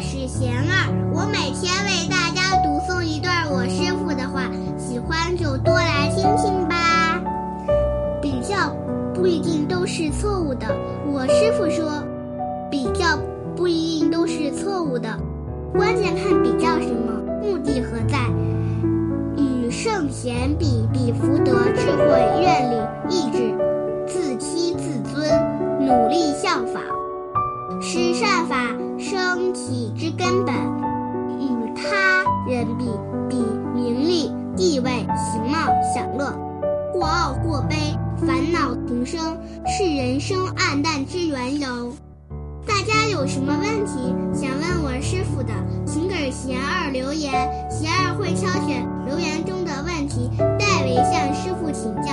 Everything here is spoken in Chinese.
是贤儿，我每天为大家读诵一段我师傅的话，喜欢就多来听听吧。比较不一定都是错误的，我师傅说，比较不一定都是错误的，关键看比较什么，目的何在。与圣贤比，比福德、智慧、愿力、意志，自欺自尊，努力效仿，是善法。生体之根本，与他人比，比名利、地位、形貌、享乐，或傲或卑，烦恼丛生，是人生暗淡之缘由。大家有什么问题想问我师傅的，请给贤儿留言，贤儿会挑选留言中的问题，代为向师傅请教，